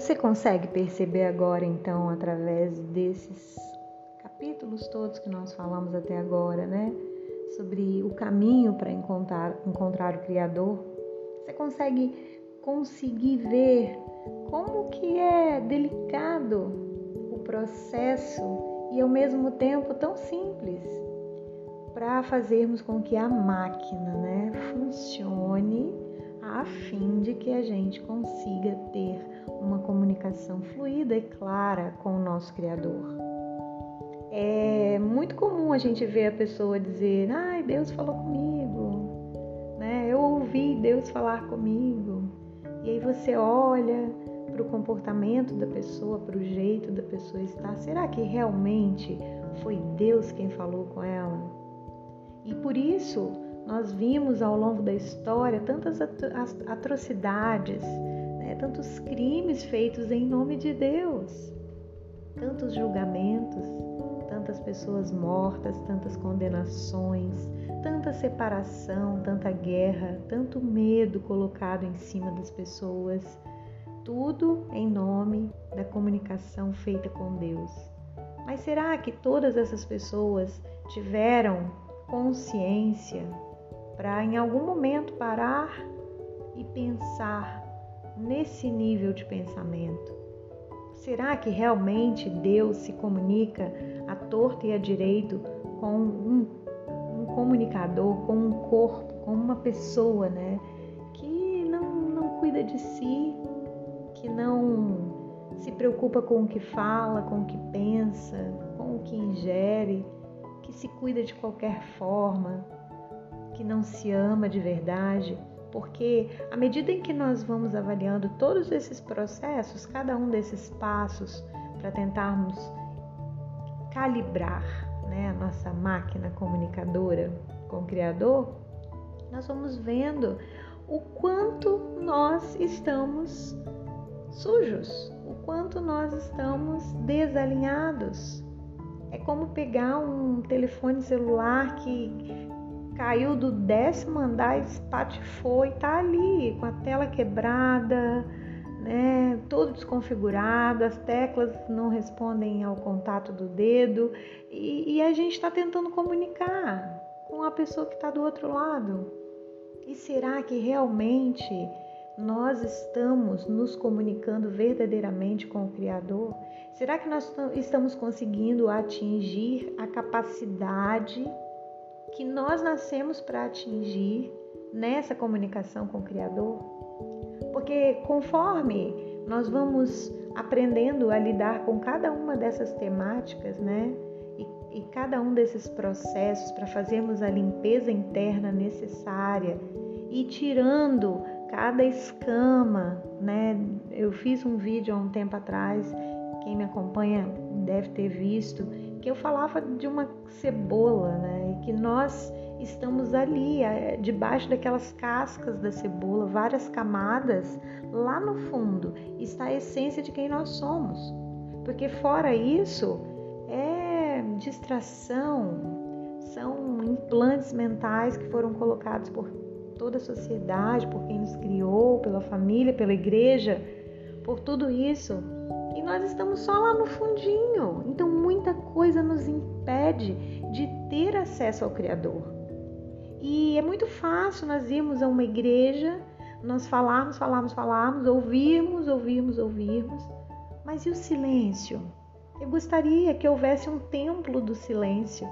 Você consegue perceber agora, então, através desses capítulos todos que nós falamos até agora, né? Sobre o caminho para encontrar, encontrar o Criador. Você consegue conseguir ver como que é delicado o processo e ao mesmo tempo tão simples para fazermos com que a máquina, né, funcione a fim de que a gente consiga ter uma comunicação fluida e clara com o nosso Criador. É muito comum a gente ver a pessoa dizer: Ai, Deus falou comigo, né? eu ouvi Deus falar comigo. E aí você olha para o comportamento da pessoa, para o jeito da pessoa estar. Será que realmente foi Deus quem falou com ela? E por isso nós vimos ao longo da história tantas atrocidades, né? tantos crimes feitos em nome de Deus, tantos julgamentos, tantas pessoas mortas, tantas condenações, tanta separação, tanta guerra, tanto medo colocado em cima das pessoas, tudo em nome da comunicação feita com Deus. Mas será que todas essas pessoas tiveram consciência para em algum momento parar e pensar nesse nível de pensamento. Será que realmente Deus se comunica à torta e à direito com um, um comunicador, com um corpo, com uma pessoa, né? Que não, não cuida de si, que não se preocupa com o que fala, com o que pensa, com o que ingere, que se cuida de qualquer forma, que não se ama de verdade, porque à medida em que nós vamos avaliando todos esses processos, cada um desses passos para tentarmos calibrar né, a nossa máquina comunicadora com o Criador, nós vamos vendo o quanto nós estamos sujos, o quanto nós estamos desalinhados. É como pegar um telefone celular que caiu do décimo andar, espatifou e tá ali com a tela quebrada, né, todo desconfigurado, as teclas não respondem ao contato do dedo e, e a gente está tentando comunicar com a pessoa que está do outro lado. E será que realmente nós estamos nos comunicando verdadeiramente com o Criador? Será que nós estamos conseguindo atingir a capacidade que nós nascemos para atingir nessa comunicação com o Criador? Porque conforme nós vamos aprendendo a lidar com cada uma dessas temáticas, né? E, e cada um desses processos para fazermos a limpeza interna necessária e tirando cada escama, né? Eu fiz um vídeo há um tempo atrás, quem me acompanha deve ter visto, que eu falava de uma cebola, né? Que nós estamos ali, é, debaixo daquelas cascas da cebola, várias camadas, lá no fundo está a essência de quem nós somos. Porque fora isso, é distração, são implantes mentais que foram colocados por toda a sociedade, por quem nos criou, pela família, pela igreja, por tudo isso e nós estamos só lá no fundinho. Então muita coisa nos impede de ter acesso ao Criador. E é muito fácil nós irmos a uma igreja, nós falarmos, falarmos, falarmos, ouvirmos, ouvirmos, ouvirmos. Mas e o silêncio? Eu gostaria que houvesse um templo do silêncio,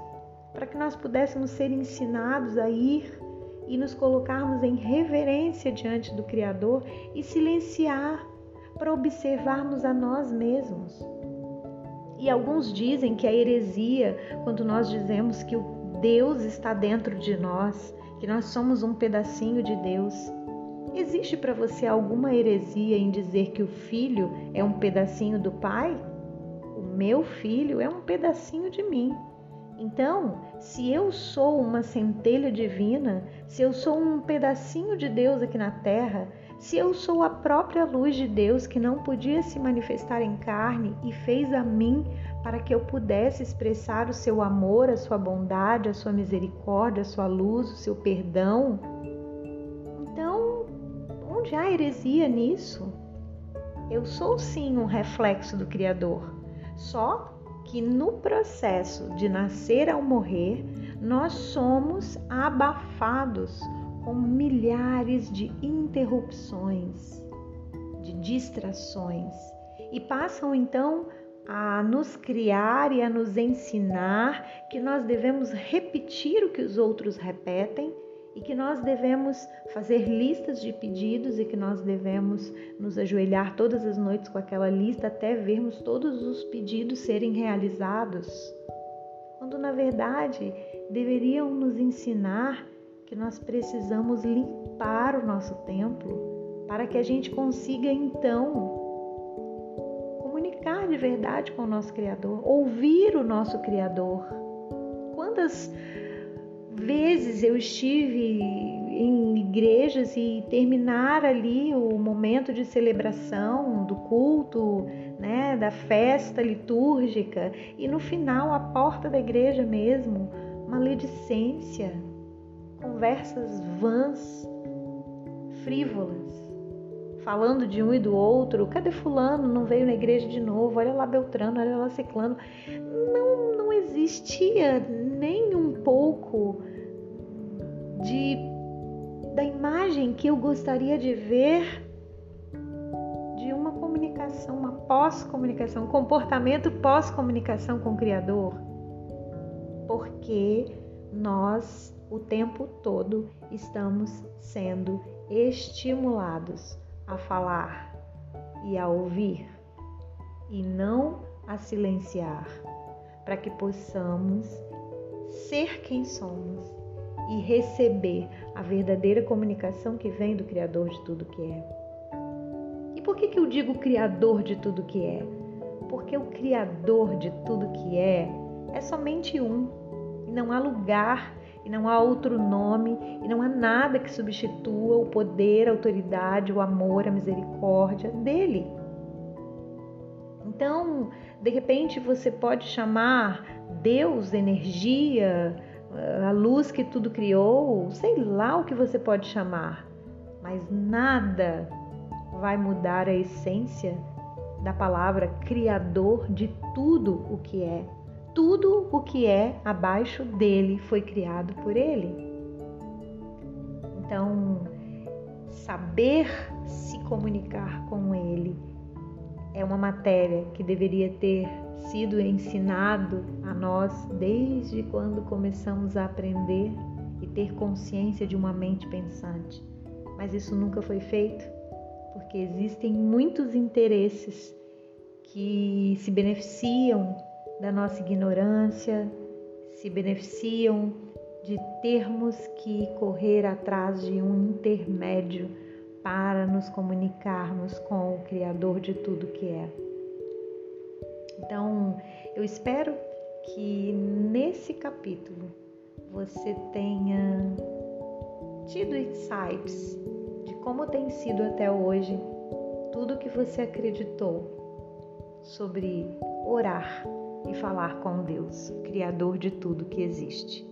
para que nós pudéssemos ser ensinados a ir e nos colocarmos em reverência diante do Criador e silenciar para observarmos a nós mesmos. E alguns dizem que a heresia, quando nós dizemos que o Deus está dentro de nós, que nós somos um pedacinho de Deus. Existe para você alguma heresia em dizer que o filho é um pedacinho do pai? O meu filho é um pedacinho de mim. Então, se eu sou uma centelha divina, se eu sou um pedacinho de Deus aqui na terra, se eu sou a própria luz de Deus que não podia se manifestar em carne e fez a mim para que eu pudesse expressar o seu amor, a sua bondade, a sua misericórdia, a sua luz, o seu perdão, então onde há heresia nisso? Eu sou sim um reflexo do Criador. Só que no processo de nascer ao morrer, nós somos abafados com milhares de interrupções, de distrações e passam então a nos criar e a nos ensinar que nós devemos repetir o que os outros repetem e que nós devemos fazer listas de pedidos e que nós devemos nos ajoelhar todas as noites com aquela lista até vermos todos os pedidos serem realizados. Quando na verdade deveriam nos ensinar que nós precisamos limpar o nosso templo para que a gente consiga então comunicar de verdade com o nosso Criador, ouvir o nosso Criador. Quantas vezes eu estive em igrejas e terminar ali o momento de celebração do culto, né, da festa litúrgica e no final a porta da igreja mesmo, maledicência, conversas vãs, frívolas, falando de um e do outro. Cadê fulano? Não veio na igreja de novo. Olha lá Beltrano, olha lá Ciclano. Não, não existia nem um pouco de da imagem que eu gostaria de ver de uma comunicação, uma pós-comunicação, um comportamento pós-comunicação com o Criador. Porque nós o tempo todo estamos sendo estimulados a falar e a ouvir e não a silenciar, para que possamos ser quem somos e receber a verdadeira comunicação que vem do Criador de tudo que é. E por que, que eu digo Criador de tudo que é? Porque o Criador de tudo que é é somente um, e não há lugar, e não há outro nome, e não há nada que substitua o poder, a autoridade, o amor, a misericórdia dele. Então, de repente, você pode chamar Deus, energia, a luz que tudo criou, sei lá o que você pode chamar, mas nada vai mudar a essência da palavra Criador de tudo o que é. Tudo o que é abaixo dele foi criado por ele. Então, saber se comunicar com ele é uma matéria que deveria ter sido ensinado a nós desde quando começamos a aprender e ter consciência de uma mente pensante. Mas isso nunca foi feito porque existem muitos interesses que se beneficiam da nossa ignorância, se beneficiam de termos que correr atrás de um intermédio para nos comunicarmos com o Criador de tudo que é. Então, eu espero que nesse capítulo você tenha tido insights de como tem sido até hoje tudo que você acreditou sobre orar e falar com Deus, Criador de tudo que existe.